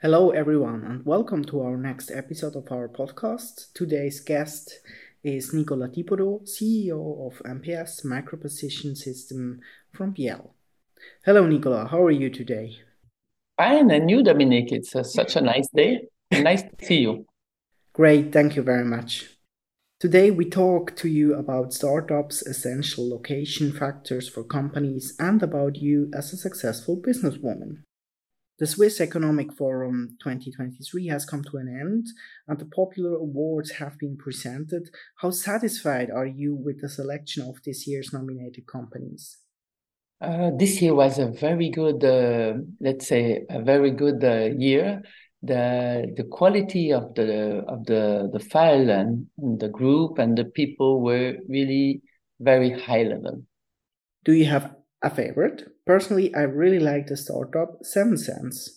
Hello, everyone, and welcome to our next episode of our podcast. Today's guest is Nicola Thibaudeau, CEO of MPS Microprecision System from Biel. Hello, Nicola. How are you today? Fine, and you, Dominic? It's uh, such a nice day. nice to see you. Great, thank you very much. Today, we talk to you about startups, essential location factors for companies, and about you as a successful businesswoman. The Swiss Economic Forum 2023 has come to an end and the popular awards have been presented. How satisfied are you with the selection of this year's nominated companies? Uh, this year was a very good, uh, let's say, a very good uh, year. The the quality of the of the the file and, and the group and the people were really very high level. Do you have a favorite. Personally, I really like the startup Sevensense.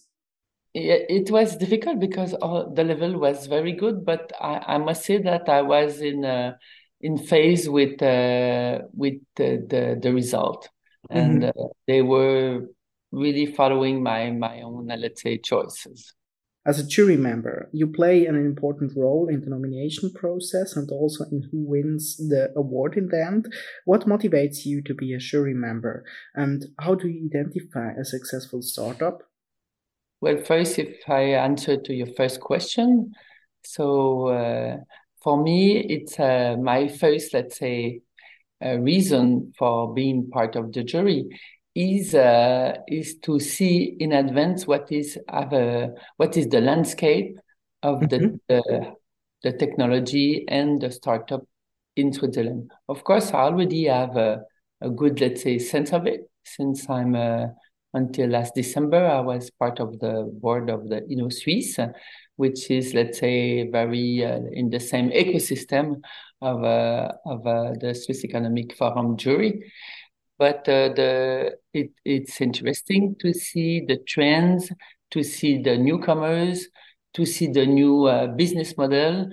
It was difficult because the level was very good, but I, I must say that I was in uh, in phase with uh, with the, the, the result, and mm-hmm. uh, they were really following my my own let's say choices. As a jury member, you play an important role in the nomination process and also in who wins the award in the end. What motivates you to be a jury member and how do you identify a successful startup? Well, first, if I answer to your first question, so uh, for me, it's uh, my first, let's say, uh, reason for being part of the jury is uh, is to see in advance what is uh, what is the landscape of mm-hmm. the, the, the technology and the startup in Switzerland. Of course, I already have a, a good let's say sense of it since I'm uh, until last December I was part of the board of the InnoSuisse, which is let's say very uh, in the same ecosystem of uh, of uh, the Swiss Economic Forum jury but uh, the it, it's interesting to see the trends, to see the newcomers, to see the new uh, business model.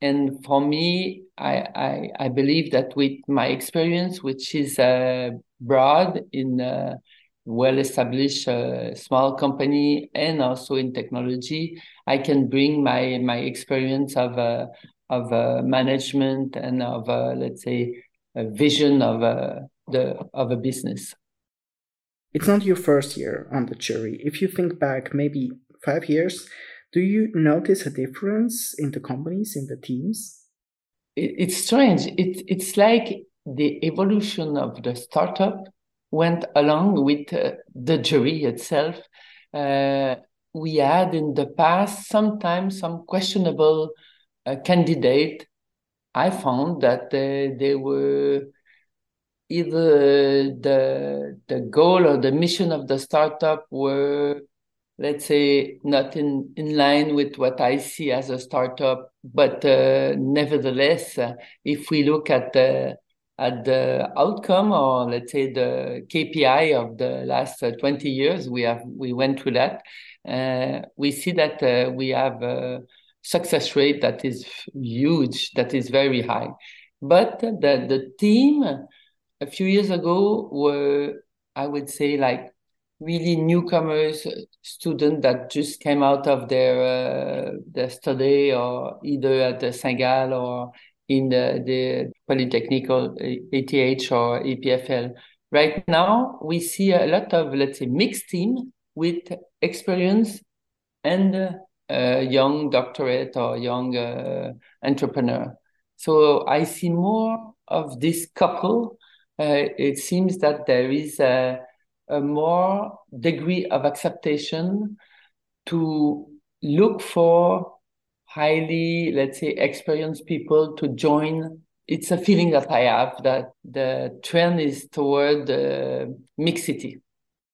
And for me, I, I, I believe that with my experience, which is uh, broad in a well-established uh, small company and also in technology, I can bring my my experience of uh, of uh, management and of let's say a vision of the of a business. It's not your first year on the jury. If you think back maybe five years, do you notice a difference in the companies, in the teams? It, it's strange. It, it's like the evolution of the startup went along with uh, the jury itself. Uh, we had in the past sometimes some questionable uh, candidate. I found that uh, they were either the the goal or the mission of the startup were let's say not in in line with what i see as a startup. But uh, nevertheless uh, if we look at the at the outcome or let's say the kpi of the last uh, 20 years we have we went through that uh, we see that uh, we have a success rate that is huge that is very high. But the the team a few years ago were, I would say, like really newcomers, students that just came out of their uh, their study or either at the Saint-Gall or in the, the Polytechnical ETH or EPFL. Right now, we see a lot of, let's say, mixed team with experience and uh, young doctorate or young uh, entrepreneur. So I see more of this couple it seems that there is a, a more degree of acceptation to look for highly, let's say, experienced people to join. It's a feeling that I have that the trend is toward uh, mixity.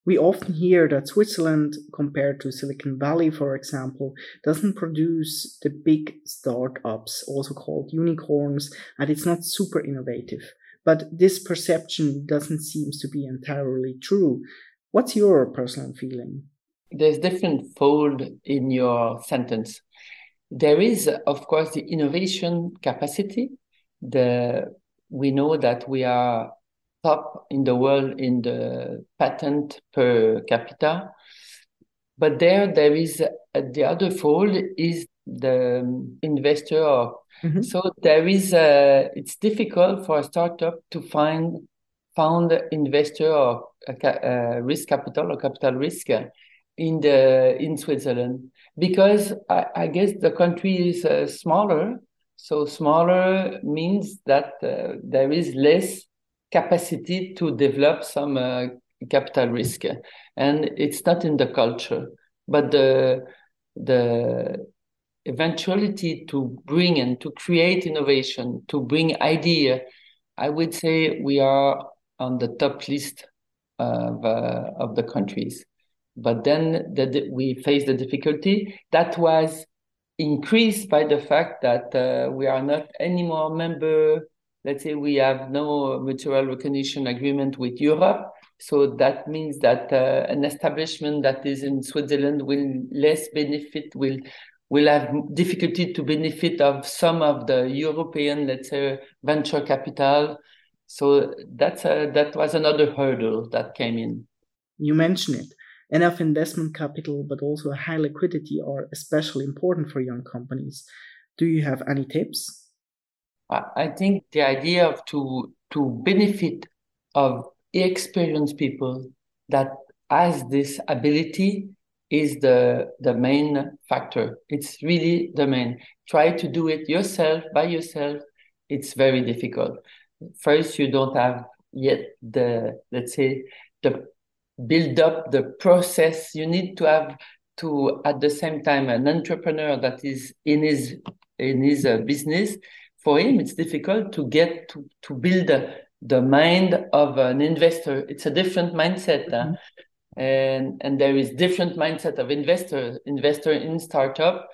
We often hear that Switzerland, compared to Silicon Valley, for example, doesn't produce the big startups, also called unicorns, and it's not super innovative. But this perception doesn't seem to be entirely true. What's your personal feeling? There's different fold in your sentence. There is, of course, the innovation capacity. The we know that we are top in the world in the patent per capita. but there there is uh, the other fold is the investor investor mm-hmm. so there is a it's difficult for a startup to find found investor or a, risk capital or capital risk in the in Switzerland because I, I guess the country is uh, smaller. So smaller means that uh, there is less capacity to develop some uh, capital risk, and it's not in the culture. But the the eventuality to bring and to create innovation, to bring idea, I would say we are on the top list of, uh, of the countries. But then the, we face the difficulty that was increased by the fact that uh, we are not anymore member. Let's say we have no mutual recognition agreement with Europe. So that means that uh, an establishment that is in Switzerland will less benefit, will will have difficulty to benefit of some of the European, let's say, venture capital so that's a, that was another hurdle that came in. You mentioned it. Enough investment capital, but also high liquidity are especially important for young companies. Do you have any tips? I think the idea of to to benefit of experienced people that has this ability is the the main factor. It's really the main. Try to do it yourself by yourself. It's very difficult first you don't have yet the let's say the build up the process you need to have to at the same time an entrepreneur that is in his in his uh, business for him it's difficult to get to to build the, the mind of an investor it's a different mindset mm-hmm. And and there is different mindset of investor investor in startup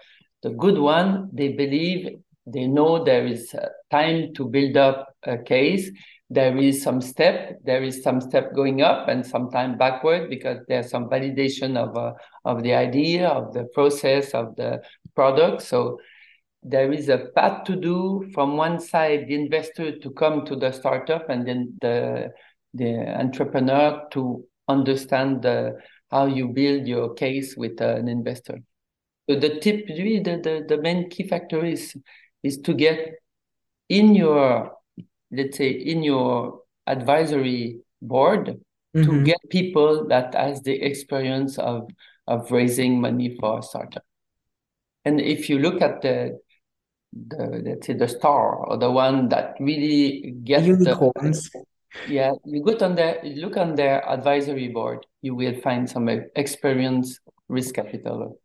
the good one they believe they know there is time to build up a case. There is some step, there is some step going up and sometime backward because there's some validation of uh, of the idea, of the process, of the product. So there is a path to do from one side, the investor to come to the startup, and then the the entrepreneur to understand the, how you build your case with an investor. So the tip, really, the, the, the main key factor is is to get in your let's say in your advisory board mm-hmm. to get people that has the experience of of raising money for a startup and if you look at the the let's say the star or the one that really gets unicorns the, yeah you go on there you look on their advisory board you will find some experienced risk capital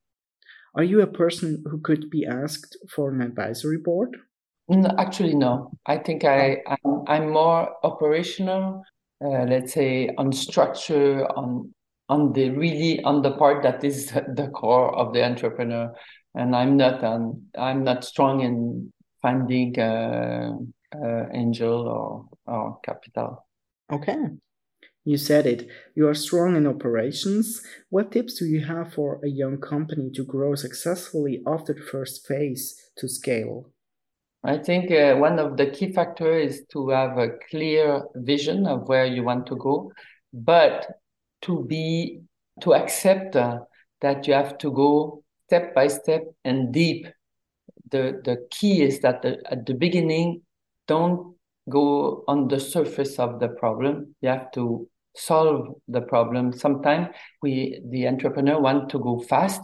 are you a person who could be asked for an advisory board? No, actually, no. I think I I'm, I'm more operational. Uh, let's say on structure, on on the really on the part that is the core of the entrepreneur, and I'm not um, I'm not strong in finding uh, uh, angel or or capital. Okay. You said it. You are strong in operations. What tips do you have for a young company to grow successfully after the first phase to scale? I think uh, one of the key factors is to have a clear vision of where you want to go, but to be to accept uh, that you have to go step by step and deep. The the key is that the, at the beginning, don't go on the surface of the problem. You have to solve the problem. Sometimes we, the entrepreneur, want to go fast,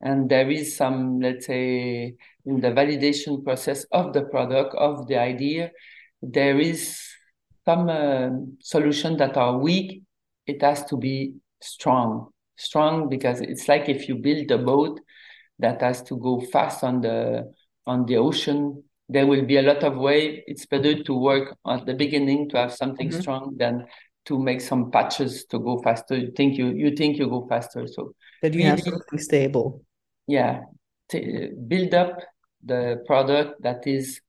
and there is some, let's say, in the validation process of the product of the idea, there is some uh, solution that are weak. It has to be strong, strong because it's like if you build a boat that has to go fast on the on the ocean there will be a lot of wave. It's better to work at the beginning to have something mm-hmm. strong than to make some patches to go faster. You think you you think you go faster, so that you really, have something stable. Yeah, T- build up the product that is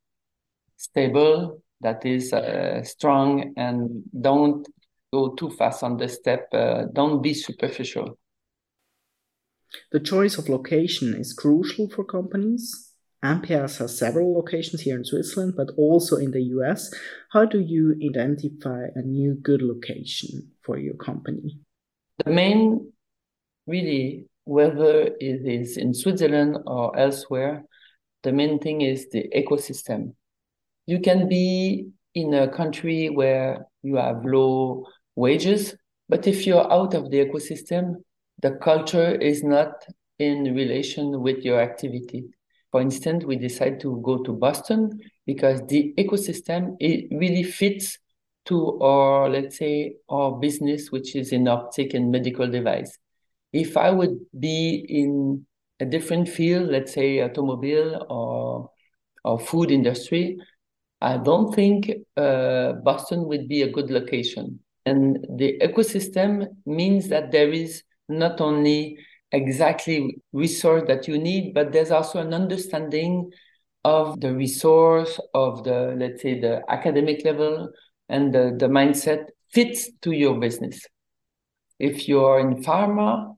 stable, that is uh, strong, and don't go too fast on the step. Uh, don't be superficial. The choice of location is crucial for companies. MPS has several locations here in Switzerland, but also in the US. How do you identify a new good location for your company? The main, really, whether it is in Switzerland or elsewhere, the main thing is the ecosystem. You can be in a country where you have low wages, but if you're out of the ecosystem, the culture is not in relation with your activity. For instance, we decided to go to Boston because the ecosystem it really fits to our, let's say, our business, which is in optic and medical device. If I would be in a different field, let's say automobile or or food industry, I don't think uh, Boston would be a good location. And the ecosystem means that there is not only exactly resource that you need, but there's also an understanding of the resource of the, let's say, the academic level and the, the mindset fits to your business. If you're in pharma,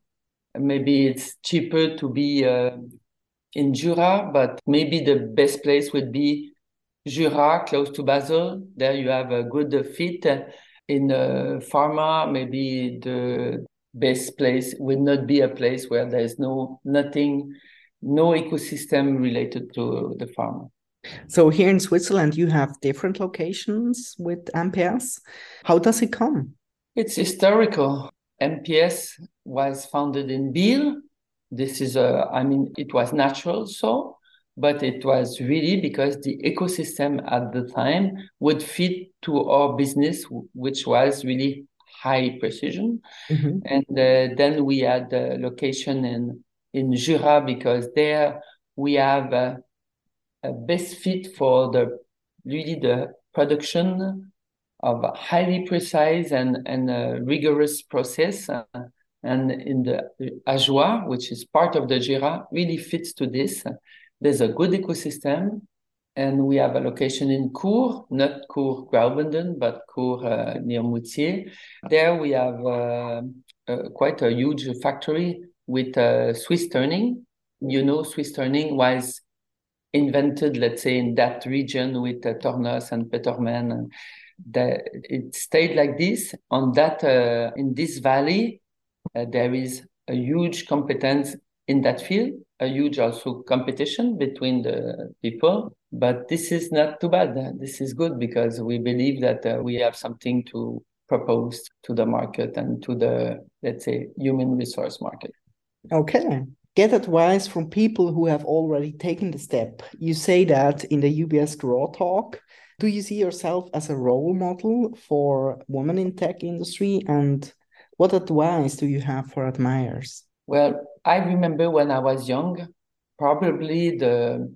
maybe it's cheaper to be uh, in Jura, but maybe the best place would be Jura, close to Basel. There you have a good fit. In uh, pharma, maybe the best place would not be a place where there's no nothing, no ecosystem related to the pharma. So here in Switzerland, you have different locations with MPS. How does it come? It's historical. MPS was founded in Biel. This is a, I mean, it was natural so, but it was really because the ecosystem at the time would fit to our business, which was really high precision. Mm-hmm. And uh, then we had the location in, in Jura because there we have a, a best fit for the really the production of a highly precise and, and rigorous process. Uh, and in the Ajoie, which is part of the Jura, really fits to this. There's a good ecosystem, and we have a location in Court, not Chur Graubünden, but Court uh, near Moutier. There we have uh, uh, quite a huge factory with uh, Swiss turning. You know, Swiss turning was invented, let's say, in that region with uh, Tornos and Petermann. And it stayed like this. On that, uh, in this valley, uh, there is a huge competence in that field, a huge also competition between the people. But this is not too bad. This is good because we believe that uh, we have something to propose to the market and to the, let's say, human resource market. Okay. Get advice from people who have already taken the step. You say that in the UBS Grow Talk. Do you see yourself as a role model for women in tech industry and what advice do you have for admirers? Well, I remember when I was young, probably the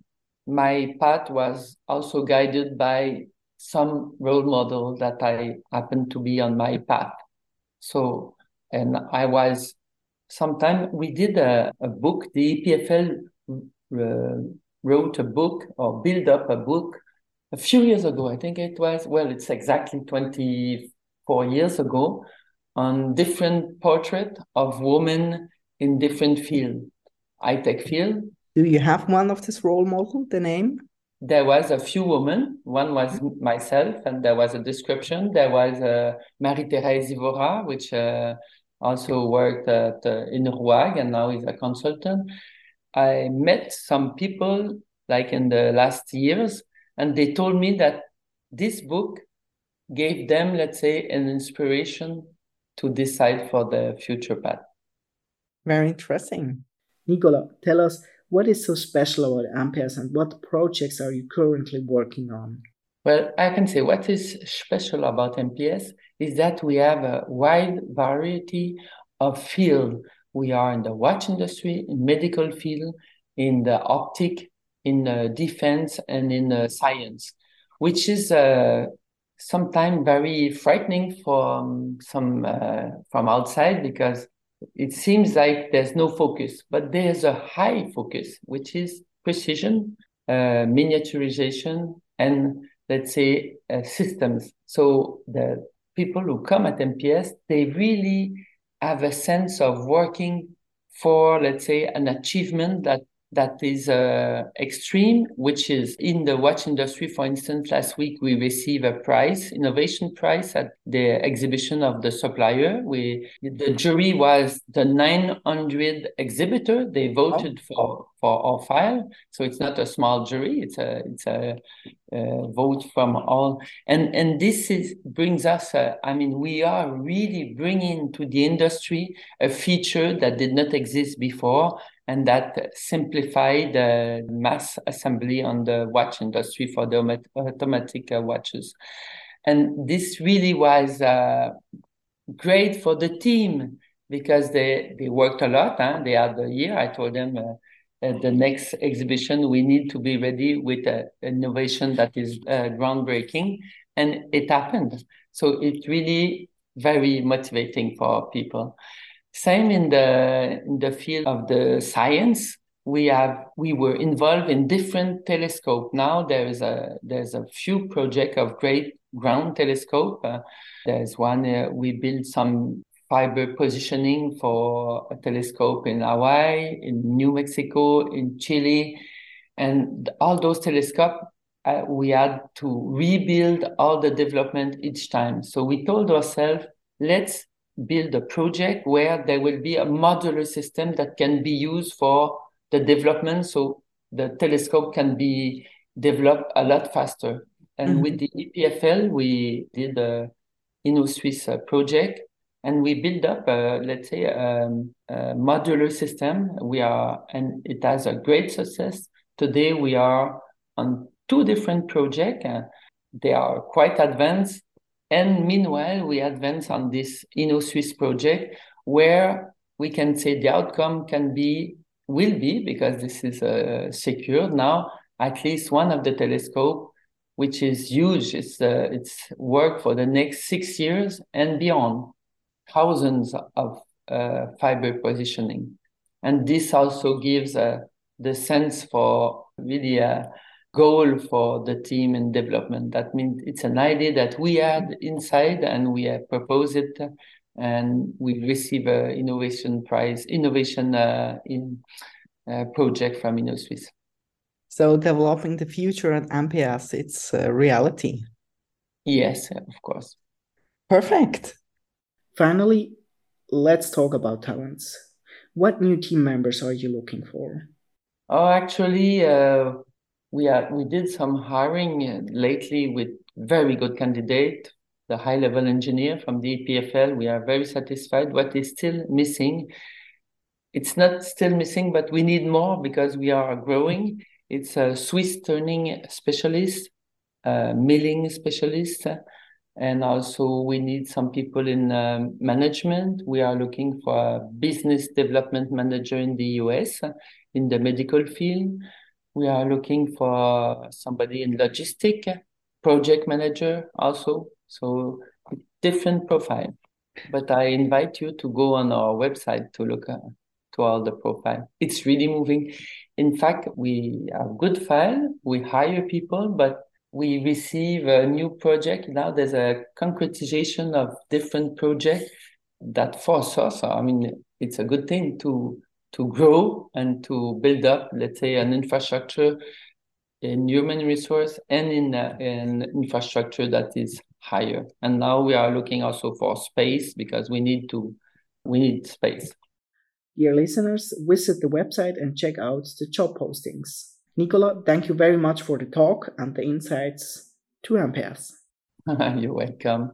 my path was also guided by some role model that I happened to be on my path. So, and I was sometime we did a, a book. The EPFL uh, wrote a book or built up a book a few years ago. I think it was well, it's exactly twenty four years ago on different portrait of women in different field, high tech field. Do you have one of this role model? The name? There was a few women. One was myself, and there was a description. There was uh, Marie-Thérèse Ivora, which uh, also worked at, uh, in RUAG and now is a consultant. I met some people like in the last years, and they told me that this book gave them, let's say, an inspiration to decide for the future path. Very interesting. Nicola, tell us what is so special about MPS and what projects are you currently working on? Well, I can say what is special about MPS is that we have a wide variety of field. We are in the watch industry, in medical field, in the optic, in the defense, and in the science, which is uh, sometimes very frightening from some uh, from outside because it seems like there's no focus, but there's a high focus, which is precision, uh, miniaturization, and let's say uh, systems. So the people who come at MPS, they really have a sense of working for, let's say, an achievement that that is uh, extreme, which is in the watch industry. For instance, last week we received a prize, innovation prize at the exhibition of the supplier. We the jury was the 900 exhibitor. They voted for for our file, so it's not a small jury. It's a it's a, a vote from all, and and this is brings us. A, I mean, we are really bringing to the industry a feature that did not exist before and that simplified the mass assembly on the watch industry for the automatic uh, watches. And this really was uh, great for the team because they, they worked a lot. Huh? They had a year. I told them uh, at the next exhibition, we need to be ready with an innovation that is uh, groundbreaking. And it happened. So it's really very motivating for people. Same in the in the field of the science. We have we were involved in different telescope. Now there is a there's a few project of great ground telescope. Uh, there's one uh, we built some fiber positioning for a telescope in Hawaii, in New Mexico, in Chile, and all those telescopes uh, we had to rebuild all the development each time. So we told ourselves, let's build a project where there will be a modular system that can be used for the development so the telescope can be developed a lot faster. And mm-hmm. with the EPFL, we did a InnoSuisse project and we build up, a, let's say, um, a modular system. We are, and it has a great success. Today, we are on two different projects. Uh, they are quite advanced and meanwhile, we advance on this InnoSuisse project where we can say the outcome can be, will be, because this is uh, secured now, at least one of the telescope, which is huge. It's, uh, it's work for the next six years and beyond, thousands of uh, fiber positioning. And this also gives uh, the sense for really a goal for the team in development. That means it's an idea that we had inside and we have proposed it and we receive a innovation prize, innovation uh, in uh, project from InnoSuisse. So developing the future at MPS, it's a reality. Yes, of course. Perfect. Finally, let's talk about talents. What new team members are you looking for? Oh, actually, uh, we are we did some hiring uh, lately with very good candidate the high level engineer from the EPFL. We are very satisfied. What is still missing? It's not still missing, but we need more because we are growing. It's a Swiss turning specialist, a milling specialist, and also we need some people in um, management. We are looking for a business development manager in the US in the medical field we are looking for somebody in logistic, project manager also. So different profile. But I invite you to go on our website to look at to all the profile. It's really moving. In fact, we have good file. We hire people, but we receive a new project. Now there's a concretization of different projects that force us. I mean, it's a good thing to to grow and to build up, let's say, an infrastructure in human resource and in an infrastructure that is higher. And now we are looking also for space because we need to we need space. Dear listeners, visit the website and check out the job postings. Nicola, thank you very much for the talk and the insights to MPS. You're welcome.